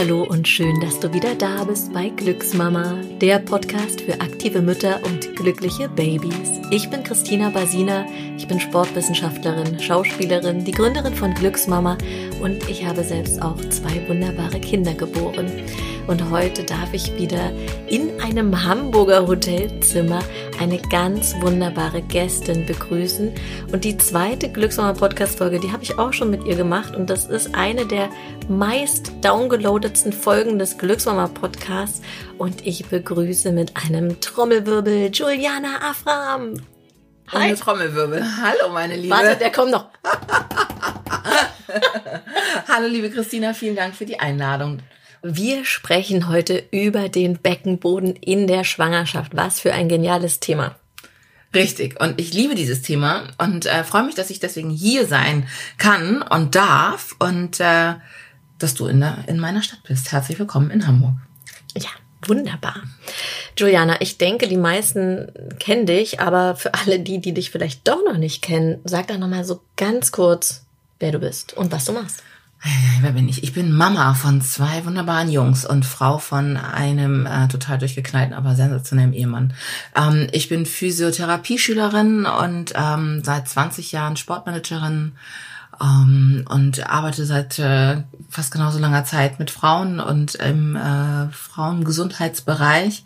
Hallo und schön, dass du wieder da bist bei Glücksmama, der Podcast für aktive Mütter und glückliche Babys. Ich bin Christina Basina, ich bin Sportwissenschaftlerin, Schauspielerin, die Gründerin von Glücksmama und ich habe selbst auch zwei wunderbare Kinder geboren. Und heute darf ich wieder in einem Hamburger Hotelzimmer eine ganz wunderbare Gästin begrüßen. Und die zweite Glücksmama Podcast Folge, die habe ich auch schon mit ihr gemacht. Und das ist eine der meist downgeloadetsten Folgen des Glücksmama Podcasts. Und ich begrüße mit einem Trommelwirbel Juliana Afram. Hi. Ohne Trommelwirbel. Hallo, meine Liebe. Warte, der kommt noch. Hallo, liebe Christina, vielen Dank für die Einladung. Wir sprechen heute über den Beckenboden in der Schwangerschaft. Was für ein geniales Thema. Richtig. Und ich liebe dieses Thema und äh, freue mich, dass ich deswegen hier sein kann und darf und äh, dass du in, der, in meiner Stadt bist. Herzlich willkommen in Hamburg. Ja, wunderbar. Juliana, ich denke, die meisten kennen dich, aber für alle die, die dich vielleicht doch noch nicht kennen, sag doch nochmal so ganz kurz, wer du bist und was du machst. Wer bin ich? Ich bin Mama von zwei wunderbaren Jungs und Frau von einem äh, total durchgeknallten, aber sensationellen Ehemann. Ähm, ich bin Physiotherapieschülerin und ähm, seit 20 Jahren Sportmanagerin ähm, und arbeite seit äh, fast genauso langer Zeit mit Frauen und im äh, Frauengesundheitsbereich.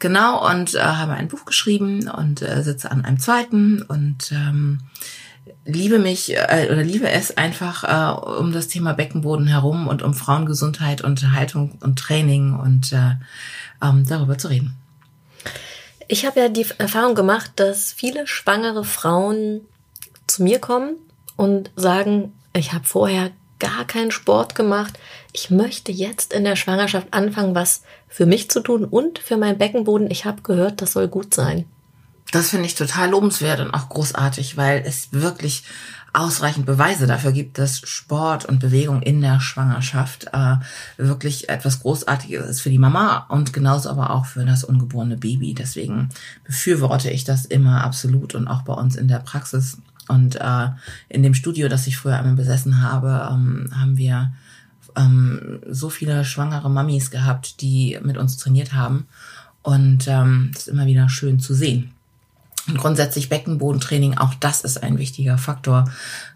Genau, und äh, habe ein Buch geschrieben und äh, sitze an einem zweiten und ähm, liebe mich äh, oder liebe es einfach äh, um das Thema Beckenboden herum und um Frauengesundheit, Unterhaltung und Training und äh, ähm, darüber zu reden. Ich habe ja die Erfahrung gemacht, dass viele schwangere Frauen zu mir kommen und sagen, ich habe vorher gar keinen Sport gemacht. Ich möchte jetzt in der Schwangerschaft anfangen, was für mich zu tun und für meinen Beckenboden. Ich habe gehört, das soll gut sein. Das finde ich total lobenswert und auch großartig, weil es wirklich ausreichend Beweise dafür gibt, dass Sport und Bewegung in der Schwangerschaft äh, wirklich etwas Großartiges ist für die Mama und genauso aber auch für das ungeborene Baby. Deswegen befürworte ich das immer absolut und auch bei uns in der Praxis. Und äh, in dem Studio, das ich früher einmal besessen habe, ähm, haben wir ähm, so viele schwangere Mamis gehabt, die mit uns trainiert haben. Und ähm, ist immer wieder schön zu sehen. Und grundsätzlich Beckenbodentraining, auch das ist ein wichtiger Faktor,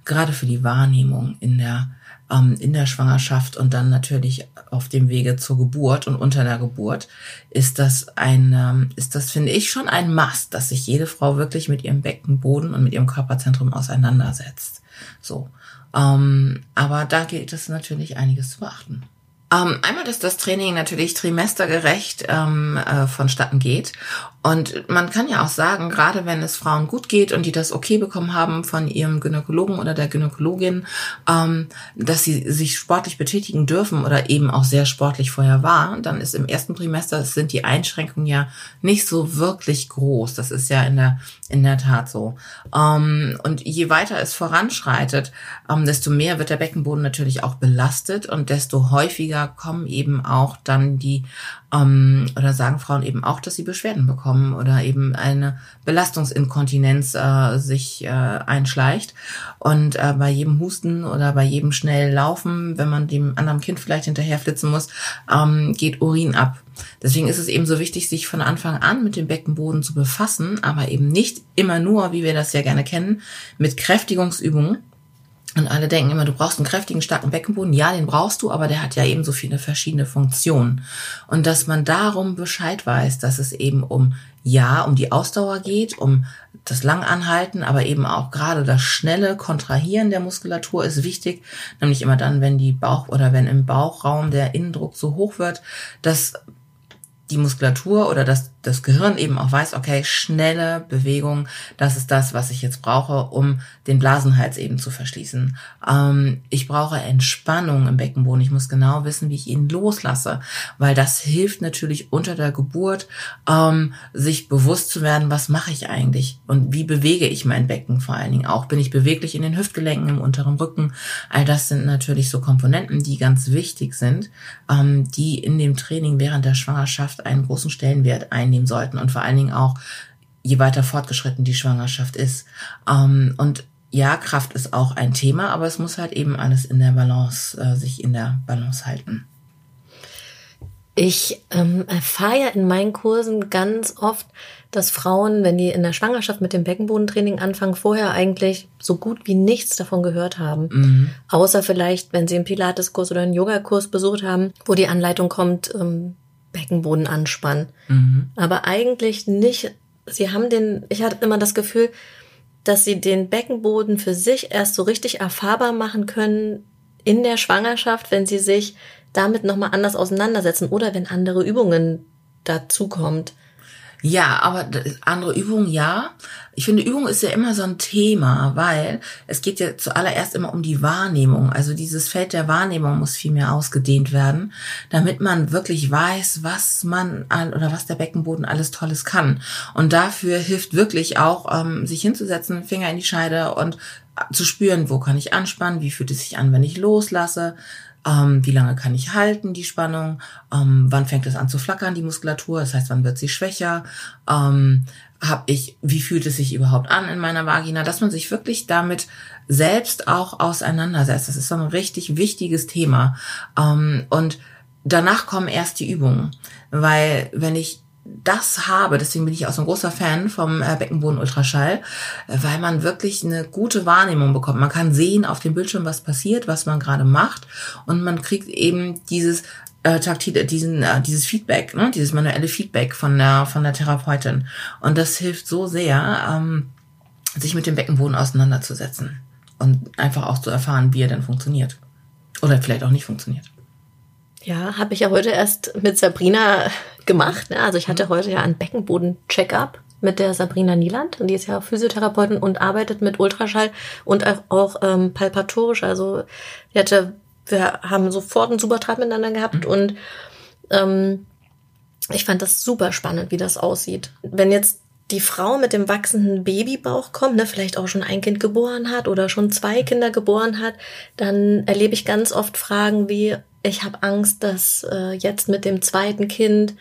gerade für die Wahrnehmung in der, ähm, in der Schwangerschaft und dann natürlich auf dem Wege zur Geburt und unter der Geburt ist das ein, ähm, ist das, finde ich, schon ein Must, dass sich jede Frau wirklich mit ihrem Beckenboden und mit ihrem Körperzentrum auseinandersetzt. So. Ähm, aber da gilt es natürlich einiges zu beachten. Ähm, einmal, dass das Training natürlich trimestergerecht ähm, äh, vonstatten geht. Und man kann ja auch sagen, gerade wenn es Frauen gut geht und die das okay bekommen haben von ihrem Gynäkologen oder der Gynäkologin, ähm, dass sie sich sportlich betätigen dürfen oder eben auch sehr sportlich vorher war, dann ist im ersten Trimester sind die Einschränkungen ja nicht so wirklich groß. Das ist ja in der in der Tat so. Ähm, und je weiter es voranschreitet, ähm, desto mehr wird der Beckenboden natürlich auch belastet und desto häufiger kommen eben auch dann die ähm, oder sagen Frauen eben auch, dass sie Beschwerden bekommen oder eben eine Belastungsinkontinenz äh, sich äh, einschleicht. Und äh, bei jedem Husten oder bei jedem schnell Laufen, wenn man dem anderen Kind vielleicht hinterher flitzen muss, ähm, geht Urin ab. Deswegen ist es eben so wichtig, sich von Anfang an mit dem Beckenboden zu befassen, aber eben nicht immer nur, wie wir das ja gerne kennen, mit Kräftigungsübungen, und alle denken immer, du brauchst einen kräftigen, starken Beckenboden. Ja, den brauchst du, aber der hat ja eben so viele verschiedene Funktionen. Und dass man darum Bescheid weiß, dass es eben um, ja, um die Ausdauer geht, um das Langanhalten, aber eben auch gerade das schnelle Kontrahieren der Muskulatur ist wichtig. Nämlich immer dann, wenn die Bauch oder wenn im Bauchraum der Innendruck so hoch wird, dass die Muskulatur oder das, das Gehirn eben auch weiß, okay, schnelle Bewegung, das ist das, was ich jetzt brauche, um den Blasenhals eben zu verschließen. Ähm, ich brauche Entspannung im Beckenboden. Ich muss genau wissen, wie ich ihn loslasse, weil das hilft natürlich unter der Geburt, ähm, sich bewusst zu werden, was mache ich eigentlich und wie bewege ich mein Becken vor allen Dingen auch. Bin ich beweglich in den Hüftgelenken, im unteren Rücken? All das sind natürlich so Komponenten, die ganz wichtig sind, ähm, die in dem Training während der Schwangerschaft einen großen Stellenwert einnehmen sollten und vor allen Dingen auch, je weiter fortgeschritten die Schwangerschaft ist. Ähm, und ja, Kraft ist auch ein Thema, aber es muss halt eben alles in der Balance, äh, sich in der Balance halten. Ich ähm, erfahre ja in meinen Kursen ganz oft, dass Frauen, wenn die in der Schwangerschaft mit dem Beckenbodentraining anfangen, vorher eigentlich so gut wie nichts davon gehört haben. Mhm. Außer vielleicht, wenn sie einen Pilateskurs oder einen Yogakurs besucht haben, wo die Anleitung kommt, ähm, Beckenboden anspannen. Mhm. Aber eigentlich nicht. Sie haben den, ich hatte immer das Gefühl, dass sie den Beckenboden für sich erst so richtig erfahrbar machen können in der Schwangerschaft, wenn sie sich damit nochmal anders auseinandersetzen oder wenn andere Übungen dazu kommt. Ja, aber andere Übungen, ja. Ich finde, Übung ist ja immer so ein Thema, weil es geht ja zuallererst immer um die Wahrnehmung. Also dieses Feld der Wahrnehmung muss viel mehr ausgedehnt werden, damit man wirklich weiß, was man oder was der Beckenboden alles Tolles kann. Und dafür hilft wirklich auch, ähm, sich hinzusetzen, Finger in die Scheide und zu spüren, wo kann ich anspannen, wie fühlt es sich an, wenn ich loslasse, ähm, wie lange kann ich halten, die Spannung? Ähm, wann fängt es an zu flackern, die Muskulatur? Das heißt, wann wird sie schwächer? Ähm, hab ich, wie fühlt es sich überhaupt an in meiner Vagina? Dass man sich wirklich damit selbst auch auseinandersetzt. Das ist so ein richtig wichtiges Thema. Ähm, und danach kommen erst die Übungen. Weil wenn ich das habe, deswegen bin ich auch so ein großer Fan vom äh, Beckenboden-Ultraschall, äh, weil man wirklich eine gute Wahrnehmung bekommt. Man kann sehen auf dem Bildschirm, was passiert, was man gerade macht und man kriegt eben dieses äh, taktile, diesen, äh, dieses Feedback, ne, dieses manuelle Feedback von der von der Therapeutin und das hilft so sehr, ähm, sich mit dem Beckenboden auseinanderzusetzen und einfach auch zu erfahren, wie er denn funktioniert oder vielleicht auch nicht funktioniert. Ja, habe ich ja heute erst mit Sabrina gemacht. Ne? Also ich hatte mhm. heute ja einen Beckenboden-Check-up mit der Sabrina Nieland. Und die ist ja Physiotherapeutin und arbeitet mit Ultraschall und auch, auch ähm, palpatorisch. Also die hatte, wir haben sofort einen super Draht miteinander gehabt mhm. und ähm, ich fand das super spannend, wie das aussieht. Wenn jetzt die Frau mit dem wachsenden Babybauch kommt, ne, vielleicht auch schon ein Kind geboren hat oder schon zwei Kinder geboren hat, dann erlebe ich ganz oft Fragen wie, ich habe Angst, dass äh, jetzt mit dem zweiten Kind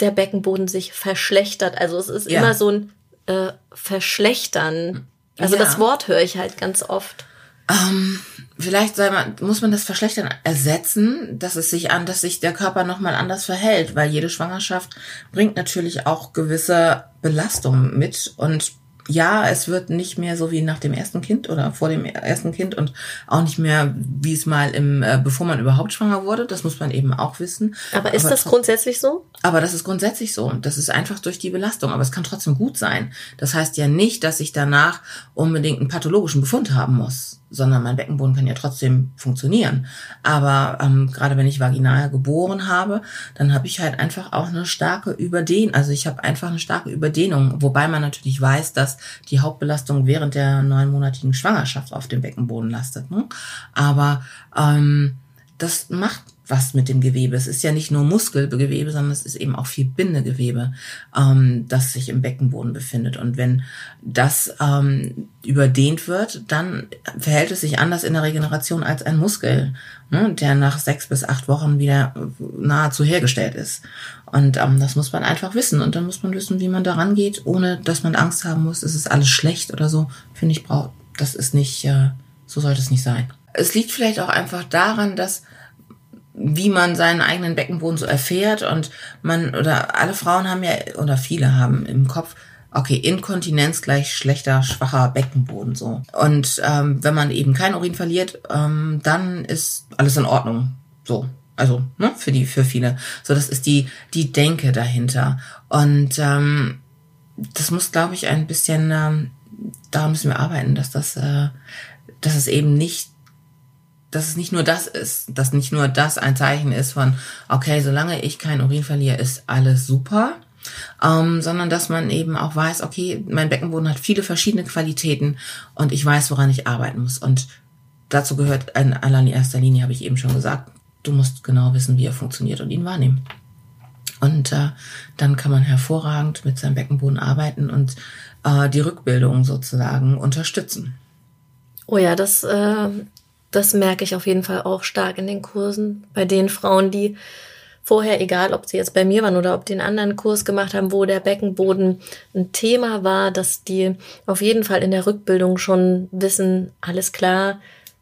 der Beckenboden sich verschlechtert. Also es ist ja. immer so ein äh, Verschlechtern. Also ja. das Wort höre ich halt ganz oft. Ähm, vielleicht man, muss man das Verschlechtern ersetzen, dass es sich an, dass sich der Körper nochmal anders verhält, weil jede Schwangerschaft bringt natürlich auch gewisse Belastungen mit und ja, es wird nicht mehr so wie nach dem ersten Kind oder vor dem ersten Kind und auch nicht mehr, wie es mal im, äh, bevor man überhaupt schwanger wurde. Das muss man eben auch wissen. Aber ist aber das grundsätzlich so? Aber das ist grundsätzlich so. Das ist einfach durch die Belastung. Aber es kann trotzdem gut sein. Das heißt ja nicht, dass ich danach unbedingt einen pathologischen Befund haben muss sondern mein Beckenboden kann ja trotzdem funktionieren. Aber ähm, gerade wenn ich vaginal geboren habe, dann habe ich halt einfach auch eine starke Überdehnung. Also ich habe einfach eine starke Überdehnung, wobei man natürlich weiß, dass die Hauptbelastung während der neunmonatigen Schwangerschaft auf dem Beckenboden lastet. Ne? Aber ähm, das macht was mit dem Gewebe. Es ist ja nicht nur Muskelgewebe, sondern es ist eben auch viel Bindegewebe, ähm, das sich im Beckenboden befindet. Und wenn das ähm, überdehnt wird, dann verhält es sich anders in der Regeneration als ein Muskel, ne, der nach sechs bis acht Wochen wieder nahezu hergestellt ist. Und ähm, das muss man einfach wissen. Und dann muss man wissen, wie man daran geht, ohne dass man Angst haben muss, es ist alles schlecht oder so. Finde ich, braucht, das ist nicht, äh, so sollte es nicht sein. Es liegt vielleicht auch einfach daran, dass wie man seinen eigenen Beckenboden so erfährt. Und man oder alle Frauen haben ja oder viele haben im Kopf okay Inkontinenz gleich schlechter schwacher Beckenboden so. Und ähm, wenn man eben kein Urin verliert ähm, dann ist alles in Ordnung so. Also ne, für die für viele. So das ist die die Denke dahinter. Und ähm, das muss glaube ich ein bisschen ähm, da müssen wir arbeiten dass das äh, dass es eben nicht dass es nicht nur das ist, dass nicht nur das ein Zeichen ist von, okay, solange ich kein Urin verliere, ist alles super, ähm, sondern dass man eben auch weiß, okay, mein Beckenboden hat viele verschiedene Qualitäten und ich weiß, woran ich arbeiten muss. Und dazu gehört in allererster Linie, habe ich eben schon gesagt, du musst genau wissen, wie er funktioniert und ihn wahrnehmen. Und äh, dann kann man hervorragend mit seinem Beckenboden arbeiten und äh, die Rückbildung sozusagen unterstützen. Oh ja, das äh, das merke ich auf jeden Fall auch stark in den Kursen. Bei den Frauen, die vorher, egal ob sie jetzt bei mir waren oder ob die einen anderen Kurs gemacht haben, wo der Beckenboden ein Thema war, dass die auf jeden Fall in der Rückbildung schon wissen, alles klar,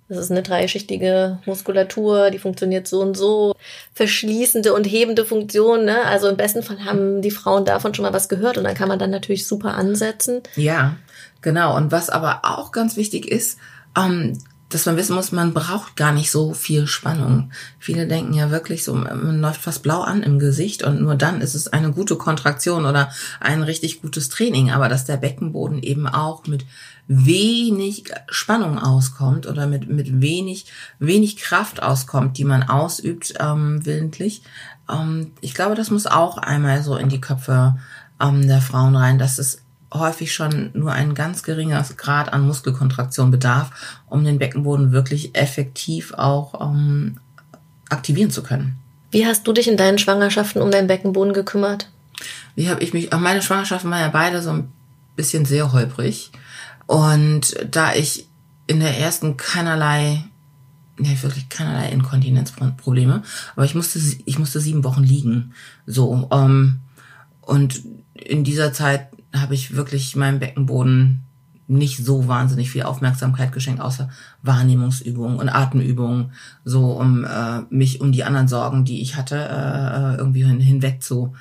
Das ist eine dreischichtige Muskulatur, die funktioniert so und so. Verschließende und hebende Funktion, ne? Also im besten Fall haben die Frauen davon schon mal was gehört und dann kann man dann natürlich super ansetzen. Ja, genau. Und was aber auch ganz wichtig ist, ähm, dass man wissen muss, man braucht gar nicht so viel Spannung. Viele denken ja wirklich so, man läuft fast blau an im Gesicht und nur dann ist es eine gute Kontraktion oder ein richtig gutes Training. Aber dass der Beckenboden eben auch mit wenig Spannung auskommt oder mit, mit wenig, wenig Kraft auskommt, die man ausübt ähm, willentlich. Ähm, ich glaube, das muss auch einmal so in die Köpfe ähm, der Frauen rein, dass es häufig schon nur ein ganz geringer Grad an Muskelkontraktion bedarf, um den Beckenboden wirklich effektiv auch ähm, aktivieren zu können. Wie hast du dich in deinen Schwangerschaften um deinen Beckenboden gekümmert? Wie habe ich mich, meine Schwangerschaften waren ja beide so ein bisschen sehr holprig. Und da ich in der ersten keinerlei, ne, wirklich keinerlei Inkontinenzprobleme, aber ich musste, ich musste sieben Wochen liegen. So, ähm, und in dieser Zeit habe ich wirklich meinem Beckenboden nicht so wahnsinnig viel Aufmerksamkeit geschenkt, außer Wahrnehmungsübungen und Atemübungen, so um äh, mich um die anderen Sorgen, die ich hatte, äh, äh irgendwie hin, hinweg zu,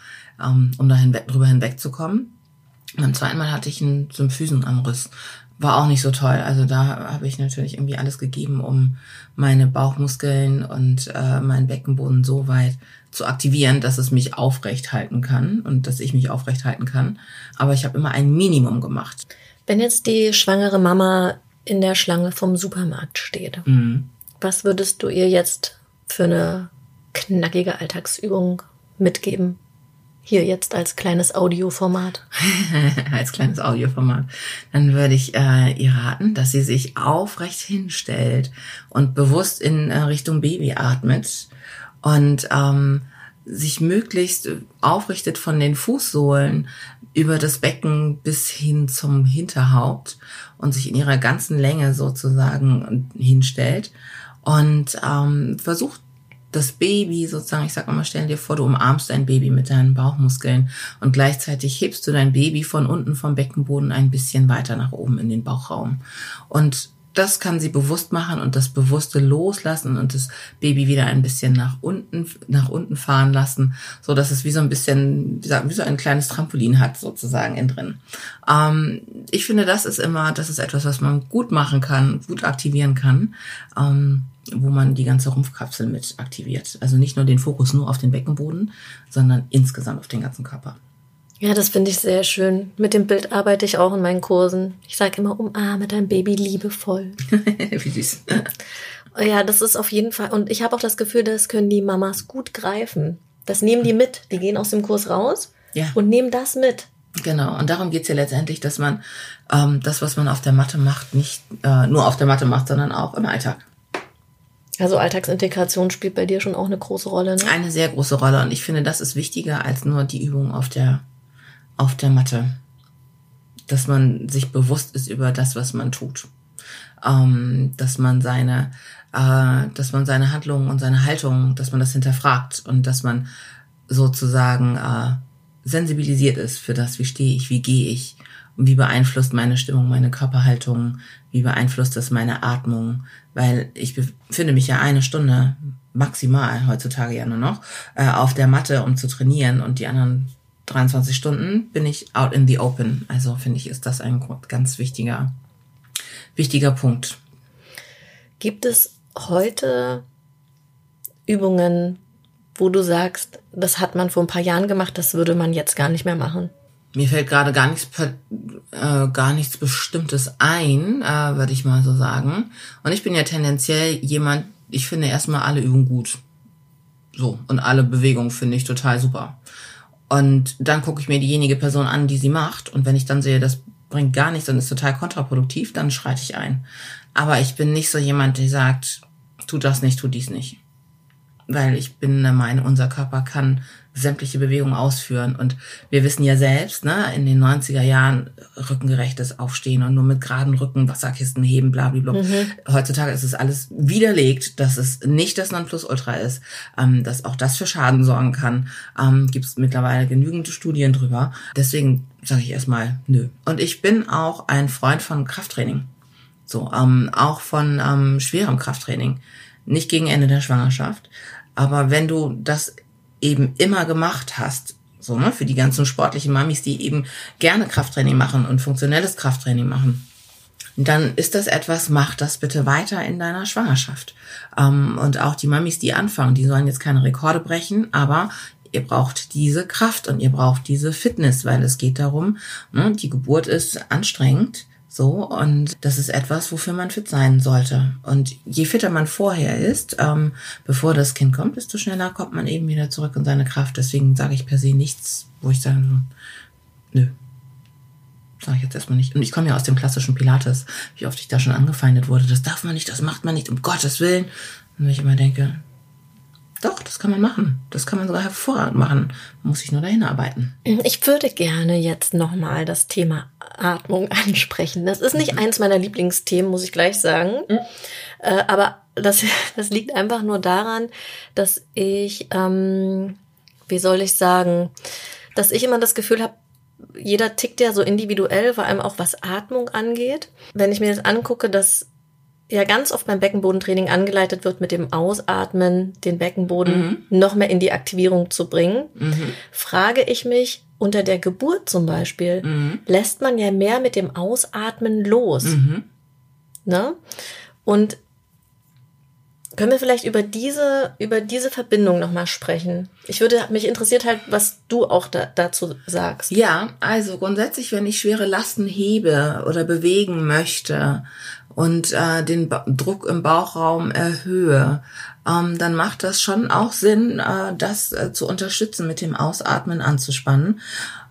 ähm, um da hinweg, drüber hinwegzukommen. Beim zweiten Mal hatte ich einen Symphysenanriss. War auch nicht so toll. Also da habe ich natürlich irgendwie alles gegeben, um meine Bauchmuskeln und äh, meinen Beckenboden so weit zu aktivieren, dass es mich aufrecht halten kann und dass ich mich aufrecht halten kann. Aber ich habe immer ein Minimum gemacht. Wenn jetzt die schwangere Mama in der Schlange vom Supermarkt steht, mhm. was würdest du ihr jetzt für eine knackige Alltagsübung mitgeben? Hier jetzt als kleines Audioformat. als kleines Audioformat. Dann würde ich äh, ihr raten, dass sie sich aufrecht hinstellt und bewusst in äh, Richtung Baby atmet und ähm, sich möglichst aufrichtet von den Fußsohlen über das Becken bis hin zum Hinterhaupt und sich in ihrer ganzen Länge sozusagen hinstellt und ähm, versucht das Baby sozusagen, ich sag mal, stell dir vor, du umarmst dein Baby mit deinen Bauchmuskeln und gleichzeitig hebst du dein Baby von unten vom Beckenboden ein bisschen weiter nach oben in den Bauchraum. Und das kann sie bewusst machen und das bewusste loslassen und das Baby wieder ein bisschen nach unten, nach unten fahren lassen, so dass es wie so ein bisschen, wie, so ein kleines Trampolin hat sozusagen in drin. Ähm, ich finde, das ist immer, das ist etwas, was man gut machen kann, gut aktivieren kann. Ähm, wo man die ganze Rumpfkapsel mit aktiviert. Also nicht nur den Fokus nur auf den Beckenboden, sondern insgesamt auf den ganzen Körper. Ja, das finde ich sehr schön. Mit dem Bild arbeite ich auch in meinen Kursen. Ich sage immer, umarme dein Baby liebevoll. Wie süß. Ja, das ist auf jeden Fall. Und ich habe auch das Gefühl, das können die Mamas gut greifen. Das nehmen die mit. Die gehen aus dem Kurs raus ja. und nehmen das mit. Genau, und darum geht's ja letztendlich, dass man ähm, das, was man auf der Matte macht, nicht äh, nur auf der Matte macht, sondern auch im Alltag. Also Alltagsintegration spielt bei dir schon auch eine große Rolle, ne? Eine sehr große Rolle. Und ich finde, das ist wichtiger als nur die Übung auf der auf der Matte. Dass man sich bewusst ist über das, was man tut. Ähm, dass man seine, äh, dass man seine Handlungen und seine Haltung, dass man das hinterfragt und dass man sozusagen äh, sensibilisiert ist für das, wie stehe ich, wie gehe ich und wie beeinflusst meine Stimmung, meine Körperhaltung, wie beeinflusst das meine Atmung, weil ich befinde mich ja eine Stunde maximal heutzutage ja nur noch äh, auf der Matte, um zu trainieren und die anderen 23 Stunden bin ich out in the open. Also finde ich, ist das ein ganz wichtiger, wichtiger Punkt. Gibt es heute Übungen, wo du sagst, das hat man vor ein paar Jahren gemacht, das würde man jetzt gar nicht mehr machen? Mir fällt gerade gar nichts, äh, gar nichts Bestimmtes ein, äh, würde ich mal so sagen. Und ich bin ja tendenziell jemand, ich finde erstmal alle Übungen gut. So. Und alle Bewegungen finde ich total super. Und dann gucke ich mir diejenige Person an, die sie macht. Und wenn ich dann sehe, das bringt gar nichts und ist total kontraproduktiv, dann schreite ich ein. Aber ich bin nicht so jemand, der sagt, tu das nicht, tu dies nicht. Weil ich bin der Meinung, unser Körper kann sämtliche Bewegungen ausführen. Und wir wissen ja selbst, ne, in den 90er Jahren rückengerechtes Aufstehen und nur mit geraden Rücken Wasserkisten heben, blablabla. Mhm. Heutzutage ist es alles widerlegt, dass es nicht das Nonplusultra ist, ähm, dass auch das für Schaden sorgen kann. Ähm, Gibt es mittlerweile genügend Studien drüber. Deswegen sage ich erstmal nö. Und ich bin auch ein Freund von Krafttraining. So, ähm, auch von ähm, schwerem Krafttraining. Nicht gegen Ende der Schwangerschaft. Aber wenn du das eben immer gemacht hast, so, ne, für die ganzen sportlichen Mamis, die eben gerne Krafttraining machen und funktionelles Krafttraining machen, dann ist das etwas, mach das bitte weiter in deiner Schwangerschaft. Ähm, und auch die Mamis, die anfangen, die sollen jetzt keine Rekorde brechen, aber ihr braucht diese Kraft und ihr braucht diese Fitness, weil es geht darum, ne, die Geburt ist anstrengend. So, und das ist etwas, wofür man fit sein sollte. Und je fitter man vorher ist, ähm, bevor das Kind kommt, desto schneller kommt man eben wieder zurück in seine Kraft. Deswegen sage ich per se nichts, wo ich sage, nö, sage ich jetzt erstmal nicht. Und ich komme ja aus dem klassischen Pilates, wie oft ich da schon angefeindet wurde. Das darf man nicht, das macht man nicht, um Gottes Willen. Und ich immer denke, doch, das kann man machen. Das kann man sogar hervorragend machen. Man muss sich nur dahin arbeiten. Ich würde gerne jetzt nochmal das Thema Atmung ansprechen. Das ist nicht mhm. eins meiner Lieblingsthemen, muss ich gleich sagen. Mhm. Äh, aber das, das liegt einfach nur daran, dass ich, ähm, wie soll ich sagen, dass ich immer das Gefühl habe, jeder tickt ja so individuell, vor allem auch was Atmung angeht. Wenn ich mir jetzt angucke, dass ja ganz oft beim Beckenbodentraining angeleitet wird, mit dem Ausatmen den Beckenboden mhm. noch mehr in die Aktivierung zu bringen, mhm. frage ich mich, unter der Geburt zum Beispiel, mhm. lässt man ja mehr mit dem Ausatmen los. Mhm. Ne? Und können wir vielleicht über diese, über diese Verbindung nochmal sprechen? Ich würde, mich interessiert halt, was du auch da, dazu sagst. Ja, also grundsätzlich, wenn ich schwere Lasten hebe oder bewegen möchte und äh, den ba Druck im Bauchraum erhöhe, ähm, dann macht das schon auch Sinn, äh, das äh, zu unterstützen, mit dem Ausatmen anzuspannen.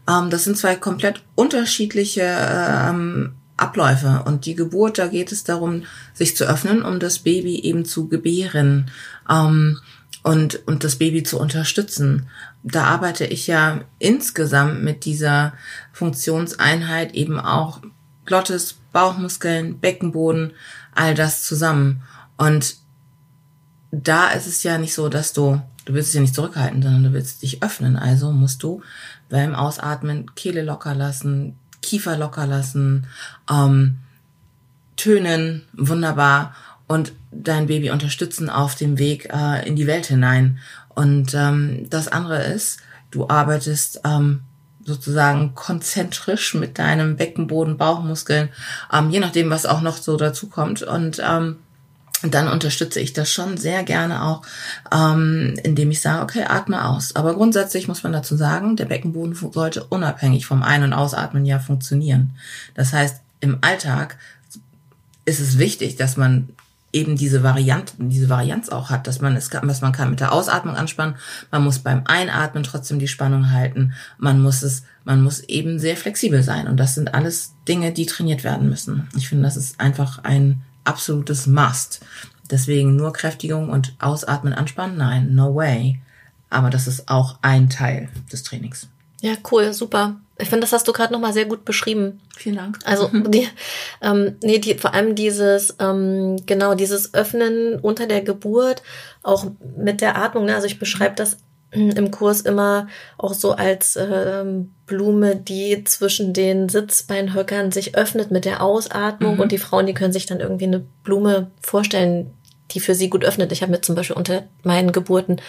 Ähm, das sind zwei komplett unterschiedliche ähm, Abläufe. Und die Geburt, da geht es darum, sich zu öffnen, um das Baby eben zu gebären ähm, und, und das Baby zu unterstützen. Da arbeite ich ja insgesamt mit dieser Funktionseinheit eben auch Glottis, Bauchmuskeln, Beckenboden, all das zusammen. Und da ist es ja nicht so, dass du, du willst es ja nicht zurückhalten, sondern du willst dich öffnen. Also musst du beim Ausatmen Kehle locker lassen, Kiefer locker lassen, ähm, tönen, wunderbar und dein Baby unterstützen auf dem Weg äh, in die Welt hinein. Und ähm, das andere ist, du arbeitest ähm, sozusagen konzentrisch mit deinem Beckenboden, Bauchmuskeln, ähm, je nachdem, was auch noch so dazu kommt. Und ähm, dann unterstütze ich das schon sehr gerne auch, ähm, indem ich sage, okay, atme aus. Aber grundsätzlich muss man dazu sagen, der Beckenboden sollte unabhängig vom Ein- und Ausatmen ja funktionieren. Das heißt, im Alltag ist es wichtig, dass man eben diese Varianten, diese Varianz auch hat, dass man es kann, was man kann mit der Ausatmung anspannen. Man muss beim Einatmen trotzdem die Spannung halten. Man muss es, man muss eben sehr flexibel sein. Und das sind alles Dinge, die trainiert werden müssen. Ich finde, das ist einfach ein absolutes Must. Deswegen nur Kräftigung und Ausatmen, Anspannen? Nein, no way. Aber das ist auch ein Teil des Trainings. Ja, cool, super. Ich finde, das hast du gerade nochmal sehr gut beschrieben. Vielen Dank. Also die, ähm, nee, die, vor allem dieses, ähm, genau, dieses Öffnen unter der Geburt, auch mit der Atmung. Ne? Also ich beschreibe das im Kurs immer auch so als ähm, Blume, die zwischen den Sitzbeinhöckern sich öffnet mit der Ausatmung mhm. und die Frauen, die können sich dann irgendwie eine Blume vorstellen, die für sie gut öffnet. Ich habe mir zum Beispiel unter meinen Geburten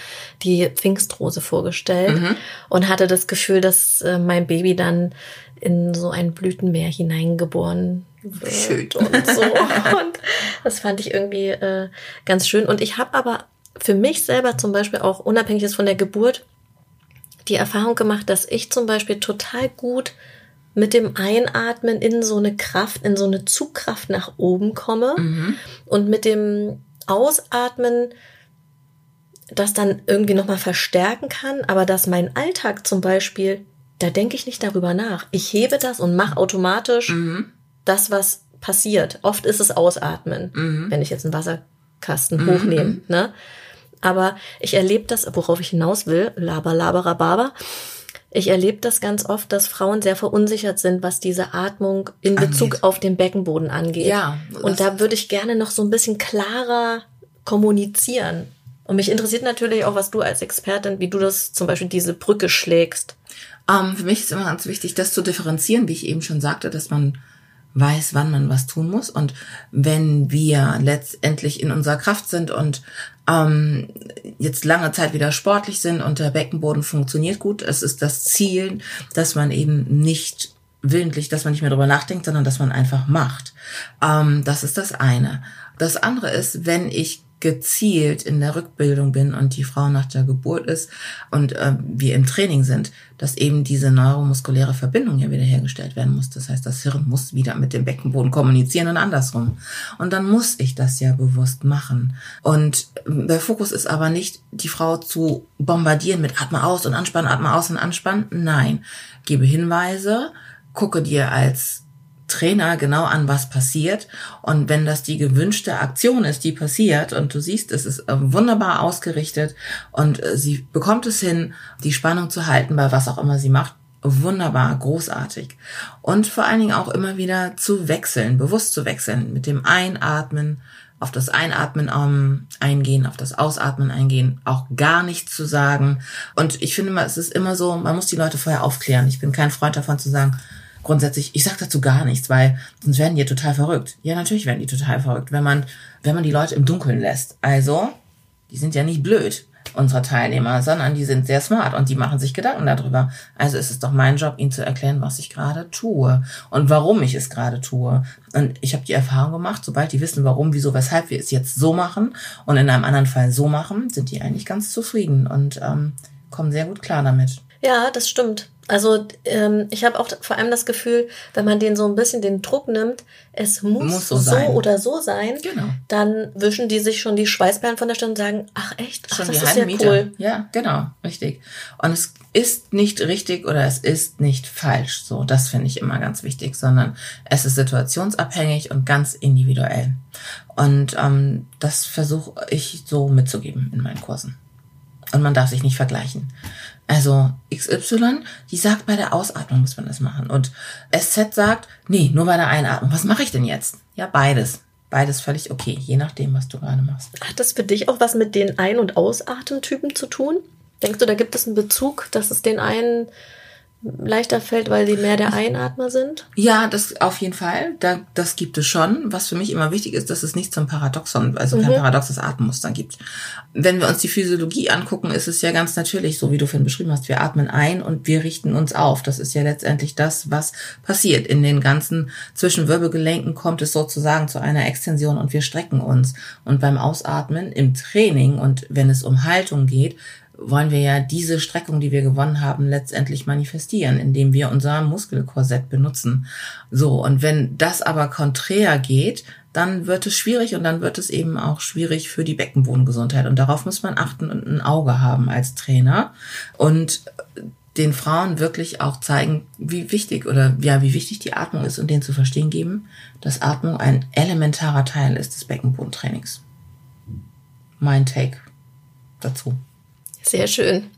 die Pfingstrose vorgestellt mhm. und hatte das Gefühl, dass äh, mein Baby dann in so ein Blütenmeer hineingeboren wird schön. und so. und das fand ich irgendwie äh, ganz schön. Und ich habe aber für mich selber zum Beispiel auch unabhängig von der Geburt die Erfahrung gemacht, dass ich zum Beispiel total gut mit dem Einatmen in so eine Kraft, in so eine Zugkraft nach oben komme mhm. und mit dem Ausatmen das dann irgendwie nochmal verstärken kann, aber dass mein Alltag zum Beispiel, da denke ich nicht darüber nach. Ich hebe das und mache automatisch mhm. das, was passiert. Oft ist es Ausatmen, mhm. wenn ich jetzt einen Wasserkasten mhm. hochnehme. Ne? Aber ich erlebe das, worauf ich hinaus will, laber, laber, rababa. Ich erlebe das ganz oft, dass Frauen sehr verunsichert sind, was diese Atmung in Bezug angeht. auf den Beckenboden angeht. Ja. Und da würde ich gerne noch so ein bisschen klarer kommunizieren. Und mich interessiert natürlich auch, was du als Expertin, wie du das zum Beispiel diese Brücke schlägst. Ähm, für mich ist immer ganz wichtig, das zu differenzieren, wie ich eben schon sagte, dass man weiß, wann man was tun muss. Und wenn wir letztendlich in unserer Kraft sind und ähm, jetzt lange Zeit wieder sportlich sind und der Beckenboden funktioniert gut, es ist das Ziel, dass man eben nicht willentlich, dass man nicht mehr drüber nachdenkt, sondern dass man einfach macht. Ähm, das ist das eine. Das andere ist, wenn ich gezielt in der Rückbildung bin und die Frau nach der Geburt ist und äh, wir im Training sind, dass eben diese neuromuskuläre Verbindung ja wieder hergestellt werden muss. Das heißt, das Hirn muss wieder mit dem Beckenboden kommunizieren und andersrum. Und dann muss ich das ja bewusst machen. Und der Fokus ist aber nicht, die Frau zu bombardieren mit Atme aus und anspannen, Atme aus und anspannen. Nein, gebe Hinweise, gucke dir als Trainer genau an, was passiert. Und wenn das die gewünschte Aktion ist, die passiert und du siehst, es ist äh, wunderbar ausgerichtet und äh, sie bekommt es hin, die Spannung zu halten bei was auch immer sie macht, wunderbar, großartig. Und vor allen Dingen auch immer wieder zu wechseln, bewusst zu wechseln, mit dem Einatmen, auf das Einatmen ähm, eingehen, auf das Ausatmen eingehen, auch gar nichts zu sagen. Und ich finde es ist immer so, man muss die Leute vorher aufklären. Ich bin kein Freund davon zu sagen, grundsätzlich, ich sag dazu gar nichts, weil sonst werden die total verrückt. Ja, natürlich werden die total verrückt, wenn man, wenn man die Leute im Dunkeln lässt. Also, die sind ja nicht blöd, unsere Teilnehmer, sondern die sind sehr smart und die machen sich Gedanken darüber. Also ist es doch mein Job, ihnen zu erklären, was ich gerade tue und warum ich es gerade tue. Und ich habe die Erfahrung gemacht, sobald die wissen, warum, wieso, weshalb wir es jetzt so machen und in einem anderen Fall so machen, sind die eigentlich ganz zufrieden und ähm, kommen sehr gut klar damit. Ja, das stimmt. Also ähm, ich habe auch vor allem das Gefühl, wenn man den so ein bisschen den Druck nimmt, es muss, muss so, so oder so sein, genau. dann wischen die sich schon die Schweißperlen von der Stirn und sagen, ach echt, ach, schon das ist ja Meter. cool. Ja, genau, richtig. Und es ist nicht richtig oder es ist nicht falsch. So, das finde ich immer ganz wichtig, sondern es ist situationsabhängig und ganz individuell. Und ähm, das versuche ich so mitzugeben in meinen Kursen. Und man darf sich nicht vergleichen. Also XY, die sagt, bei der Ausatmung muss man das machen. Und SZ sagt, nee, nur bei der Einatmung. Was mache ich denn jetzt? Ja, beides. Beides völlig okay, je nachdem, was du gerade machst. Hat das für dich auch was mit den Ein- und Ausatemtypen zu tun? Denkst du, da gibt es einen Bezug, dass es den einen leichter fällt, weil sie mehr der Einatmer sind? Ja, das auf jeden Fall. Da, das gibt es schon. Was für mich immer wichtig ist, dass es nicht zum Paradoxon, also kein mhm. paradoxes Atemmuster gibt. Wenn wir uns die Physiologie angucken, ist es ja ganz natürlich, so wie du vorhin beschrieben hast, wir atmen ein und wir richten uns auf. Das ist ja letztendlich das, was passiert. In den ganzen Zwischenwirbelgelenken kommt es sozusagen zu einer Extension und wir strecken uns. Und beim Ausatmen im Training und wenn es um Haltung geht, wollen wir ja diese Streckung, die wir gewonnen haben, letztendlich manifestieren, indem wir unser Muskelkorsett benutzen. So, und wenn das aber konträr geht, dann wird es schwierig und dann wird es eben auch schwierig für die Beckenbodengesundheit. Und darauf muss man achten und ein Auge haben als Trainer und den Frauen wirklich auch zeigen, wie wichtig oder ja, wie wichtig die Atmung ist und denen zu verstehen geben, dass Atmung ein elementarer Teil ist des Beckenbodentrainings. Mein Take dazu. Sehr schön.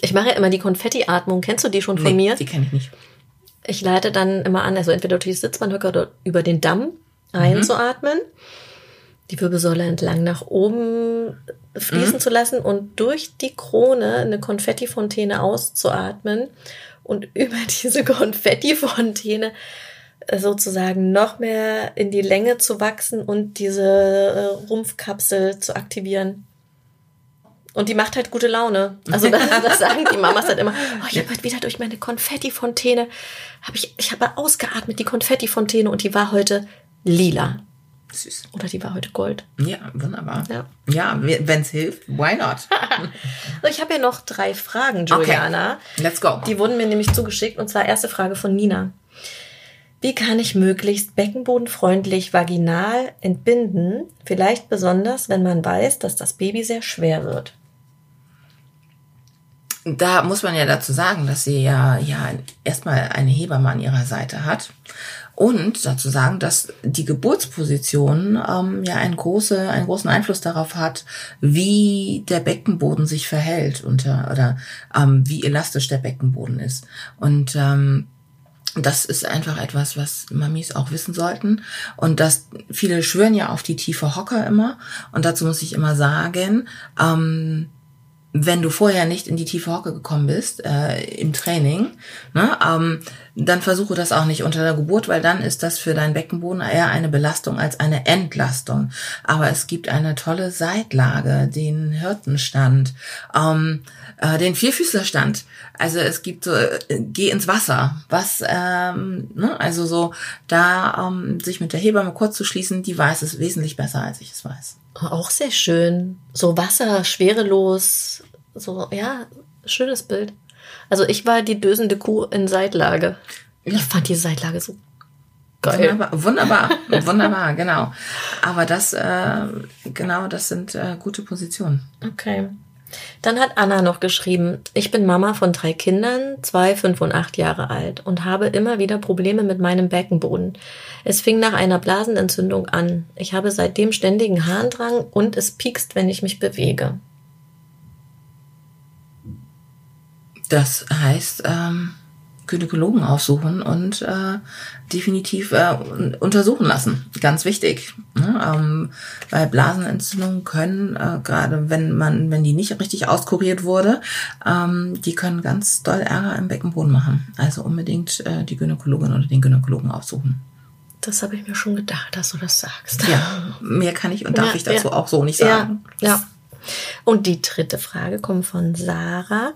Ich mache ja immer die Konfettiatmung. Kennst du die schon von nee, mir? Die kenne ich nicht. Ich leite dann immer an, also entweder durch die Sitzbahnhöcker oder über den Damm einzuatmen, mhm. die Wirbelsäule entlang nach oben fließen mhm. zu lassen und durch die Krone eine Konfettifontäne auszuatmen und über diese Konfettifontäne sozusagen noch mehr in die Länge zu wachsen und diese äh, Rumpfkapsel zu aktivieren. Und die macht halt gute Laune. Also das, das sagen die Mamas halt immer. Oh, ich habe heute wieder durch meine Konfettifontäne, habe ich, ich habe ausgeatmet die Konfettifontäne und die war heute lila. Süß. Oder die war heute Gold. Ja, wunderbar. Ja, ja wenn es hilft, why not? so, ich habe ja noch drei Fragen, Juliana. Okay. Let's go. Die wurden mir nämlich zugeschickt und zwar erste Frage von Nina. Wie kann ich möglichst beckenbodenfreundlich vaginal entbinden? Vielleicht besonders, wenn man weiß, dass das Baby sehr schwer wird da muss man ja dazu sagen, dass sie ja, ja erstmal eine Hebamme an ihrer Seite hat. Und dazu sagen, dass die Geburtsposition ähm, ja einen, große, einen großen Einfluss darauf hat, wie der Beckenboden sich verhält unter, oder ähm, wie elastisch der Beckenboden ist. Und ähm, das ist einfach etwas, was Mamis auch wissen sollten. Und das viele schwören ja auf die tiefe Hocker immer. Und dazu muss ich immer sagen, ähm, wenn du vorher nicht in die tiefe Hocke gekommen bist äh, im Training, ne, ähm, dann versuche das auch nicht unter der Geburt, weil dann ist das für deinen Beckenboden eher eine Belastung als eine Entlastung. Aber es gibt eine tolle Seitlage, den Hirtenstand, ähm, äh, den Vierfüßlerstand. Also es gibt so, äh, geh ins Wasser. Was, ähm, ne? also so, da ähm, sich mit der Hebamme kurz zu schließen, die weiß es wesentlich besser, als ich es weiß. Auch sehr schön. So Wasser, schwerelos, so, ja, schönes Bild. Also ich war die dösende Kuh in Seitlage. Ich fand die Seitlage so geil. Wunderbar, wunderbar, wunderbar, genau. Aber das, äh, genau, das sind äh, gute Positionen. Okay. Dann hat Anna noch geschrieben, ich bin Mama von drei Kindern, zwei, fünf und acht Jahre alt und habe immer wieder Probleme mit meinem Beckenboden. Es fing nach einer Blasenentzündung an. Ich habe seitdem ständigen Harndrang und es piekst, wenn ich mich bewege. Das heißt, ähm, Gynäkologen aufsuchen und äh, definitiv äh, untersuchen lassen. Ganz wichtig. Ne? Ähm, weil Blasenentzündungen können, äh, gerade wenn man, wenn die nicht richtig auskuriert wurde, ähm, die können ganz doll Ärger im Beckenboden machen. Also unbedingt äh, die Gynäkologin oder den Gynäkologen aufsuchen. Das habe ich mir schon gedacht, dass du das sagst. Ja, mehr kann ich und darf Ja, ich dazu ja. auch so nicht sagen. Ja, ja. Und die dritte Frage kommt von Sarah.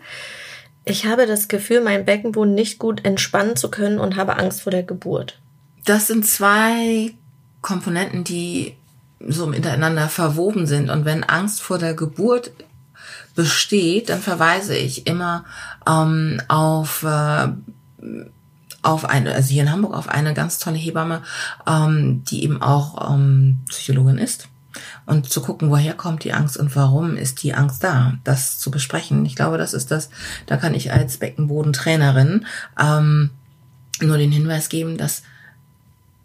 Ich habe das Gefühl, meinen Beckenboden nicht gut entspannen zu können und habe Angst vor der Geburt. Das sind zwei Komponenten, die so miteinander verwoben sind. Und wenn Angst vor der Geburt besteht, dann verweise ich immer ähm, auf äh, auf eine, also hier in Hamburg auf eine ganz tolle Hebamme, ähm, die eben auch ähm, Psychologin ist. Und zu gucken, woher kommt die Angst und warum ist die Angst da, das zu besprechen. Ich glaube, das ist das, da kann ich als Beckenbodentrainerin ähm, nur den Hinweis geben, dass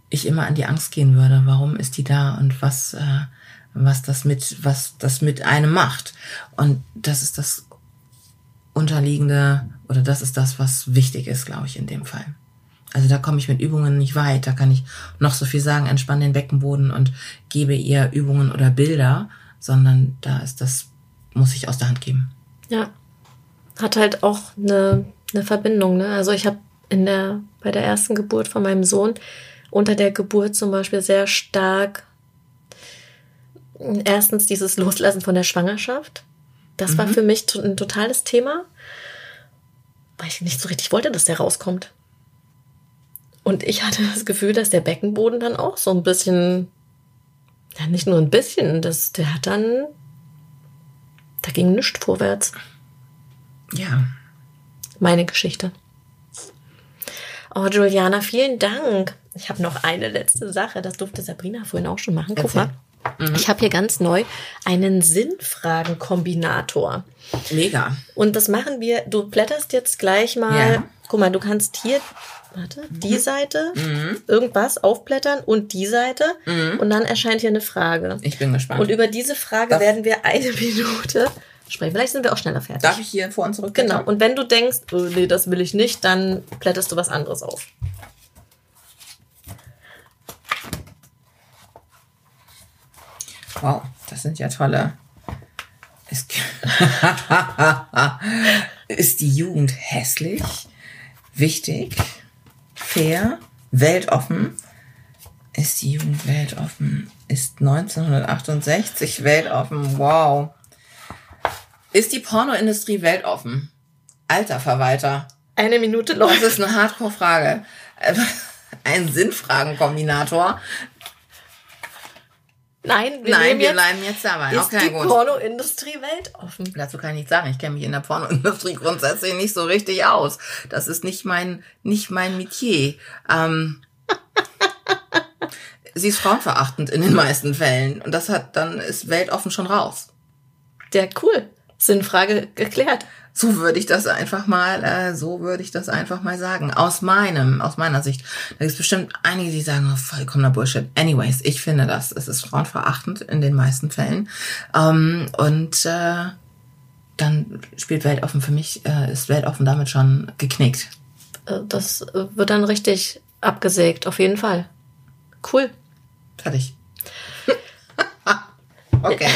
ich immer an die Angst gehen würde. Warum ist die da und was, äh, was das mit, was das mit einem macht? Und das ist das unterliegende oder das ist das, was wichtig ist, glaube ich, in dem Fall. Also da komme ich mit Übungen nicht weit. Da kann ich noch so viel sagen, entspann den Beckenboden und gebe ihr Übungen oder Bilder, sondern da ist das, muss ich aus der Hand geben. Ja. Hat halt auch eine, eine Verbindung, ne? Also ich habe in der, bei der ersten Geburt von meinem Sohn unter der Geburt zum Beispiel sehr stark erstens dieses Loslassen von der Schwangerschaft. Das war für mich ein totales Thema, weil ich nicht so richtig wollte, dass der rauskommt. Und ich hatte das Gefühl, dass der Beckenboden dann auch so ein bisschen, ja nicht nur ein bisschen, das, der hat dann, da ging nichts vorwärts. Ja. Meine Geschichte. Oh, Juliana, vielen Dank. Ich habe noch eine letzte Sache. Das durfte Sabrina vorhin auch schon machen. Guck mal. Ich habe hier ganz neu einen Sinnfragenkombinator. Mega. Und das machen wir. Du blätterst jetzt gleich mal. Ja. Guck mal, du kannst hier, warte, die Seite, irgendwas aufblättern und die Seite. Und dann erscheint hier eine Frage. Ich bin gespannt. Und über diese Frage Darf- werden wir eine Minute sprechen. Vielleicht sind wir auch schneller fertig. Darf ich hier vor und zurück? Genau. Und wenn du denkst, oh, nee, das will ich nicht, dann blätterst du was anderes auf. Wow, das sind ja tolle. Ist die Jugend hässlich, wichtig, fair, weltoffen? Ist die Jugend weltoffen? Ist 1968 weltoffen? Wow. Ist die Pornoindustrie weltoffen? Alter Verwalter. Eine Minute Das läuft. ist eine Hardcore-Frage. Ein Sinnfragenkombinator. Nein, wir Nein, wir jetzt, bleiben jetzt dabei. ist Okay, die gut. Pornoindustrie weltoffen. Dazu kann ich nichts sagen. Ich kenne mich in der Pornoindustrie grundsätzlich nicht so richtig aus. Das ist nicht mein, nicht mein Metier. Ähm, sie ist frauenverachtend in den meisten Fällen. Und das hat, dann ist weltoffen schon raus. Der cool. Sinnfrage geklärt. So würde ich das einfach mal, äh, so würde ich das einfach mal sagen. Aus meinem, aus meiner Sicht. Da gibt es bestimmt einige, die sagen, oh, vollkommener Bullshit. Anyways, ich finde das. Es ist frauenverachtend in den meisten Fällen. Ähm, und äh, dann spielt Weltoffen für mich, äh, ist Weltoffen damit schon geknickt. Äh, Das äh, wird dann richtig abgesägt, auf jeden Fall. Cool. Fertig. okay.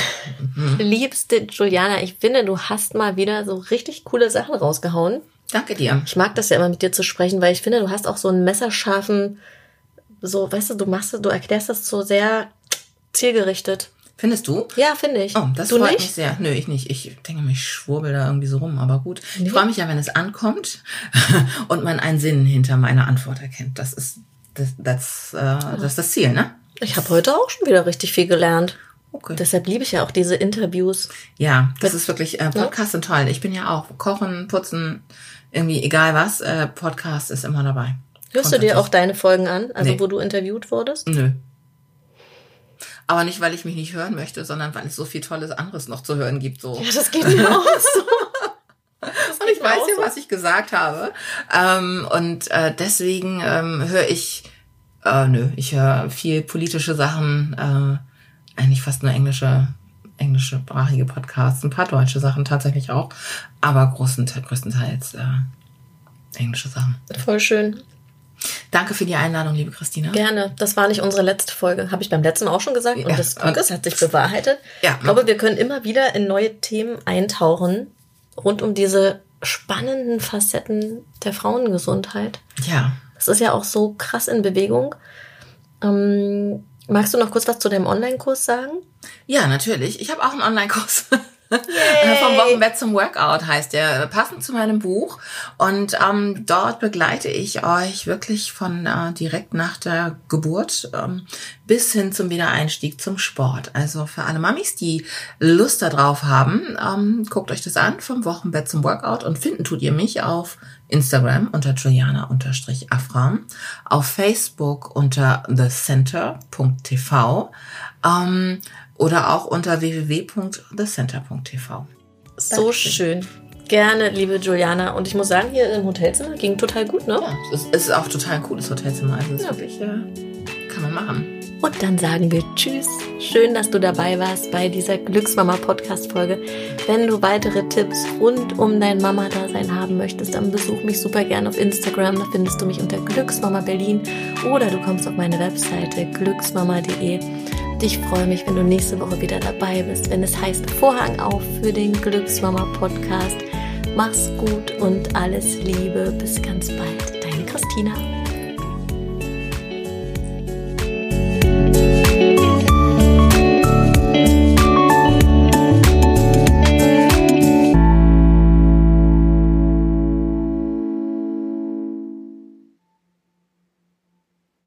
Liebste Juliana, ich finde, du hast mal wieder so richtig coole Sachen rausgehauen. Danke dir. Ich mag das ja immer mit dir zu sprechen, weil ich finde, du hast auch so einen messerscharfen, so, weißt du, du machst, du erklärst das so sehr zielgerichtet. Findest du? Ja, finde ich. Oh, das du freut nicht? mich sehr. Nö, ich nicht. Ich denke mir, ich schwurbel da irgendwie so rum, aber gut. Ich freue mich ja, wenn es ankommt und man einen Sinn hinter meiner Antwort erkennt. Das ist das, das, äh, das, ist das Ziel, ne? Ich habe heute auch schon wieder richtig viel gelernt. Okay. Deshalb liebe ich ja auch diese Interviews. Ja, das ist wirklich, äh, Podcasts sind toll. Ich bin ja auch Kochen, Putzen, irgendwie egal was, äh, Podcast ist immer dabei. Hörst du dir auch deine Folgen an, also Nee. wo du interviewt wurdest? Nö. Aber nicht, weil ich mich nicht hören möchte, sondern weil es so viel Tolles anderes noch zu hören gibt. So. Ja, das geht mir auch so. Und ich weiß ja, was ich gesagt habe. Ähm, und äh, deswegen ähm, höre ich, äh, nö, ich höre viel politische Sachen, äh, eigentlich fast nur englische, englischsprachige Podcasts, ein paar deutsche Sachen tatsächlich auch, aber großen, größtenteils äh, englische Sachen. Voll schön. Danke für die Einladung, liebe Christina. Gerne. Das war nicht unsere letzte Folge. Habe ich beim letzten Mal auch schon gesagt. Und Ja. das Glück ist, hat sich bewahrheitet. Ja. Ich glaube, wir können immer wieder in neue Themen eintauchen rund um diese spannenden Facetten der Frauengesundheit. Ja. Das ist ja auch so krass in Bewegung. Ähm, magst du noch kurz was zu deinem Online-Kurs sagen? Ja, natürlich. Ich habe auch einen Online-Kurs. Vom Wochenbett zum Workout heißt der, passend zu meinem Buch. Und ähm, dort begleite ich euch wirklich von äh, direkt nach der Geburt ähm, bis hin zum Wiedereinstieg zum Sport. Also für alle Mamis, die Lust darauf haben, ähm, guckt euch das an, vom Wochenbett zum Workout. Und finden tut ihr mich auf Instagram unter Juliana-Afram, auf Facebook unter thecenter.tv ähm, oder auch unter www.thecenter.tv. So Dankeschön. schön. Gerne, liebe Juliana. Und ich muss sagen, hier im Hotelzimmer ging total gut, ne? Ja, es ist, auch total ein cooles Hotelzimmer. Also ist wirklich, äh, kann man machen. Und dann sagen wir Tschüss. Schön, dass du dabei warst bei dieser Glücksmama-Podcast-Folge. Wenn du weitere Tipps rund um dein Mama-Dasein haben möchtest, dann besuch mich super gerne auf Instagram. Da findest du mich unter Glücksmama Berlin oder du kommst auf meine Webseite glücksmama.de. Ich freue mich, wenn du nächste Woche wieder dabei bist, wenn es heißt Vorhang auf für den Glücksmama-Podcast. Mach's gut und alles Liebe. Bis ganz bald. Deine Christina.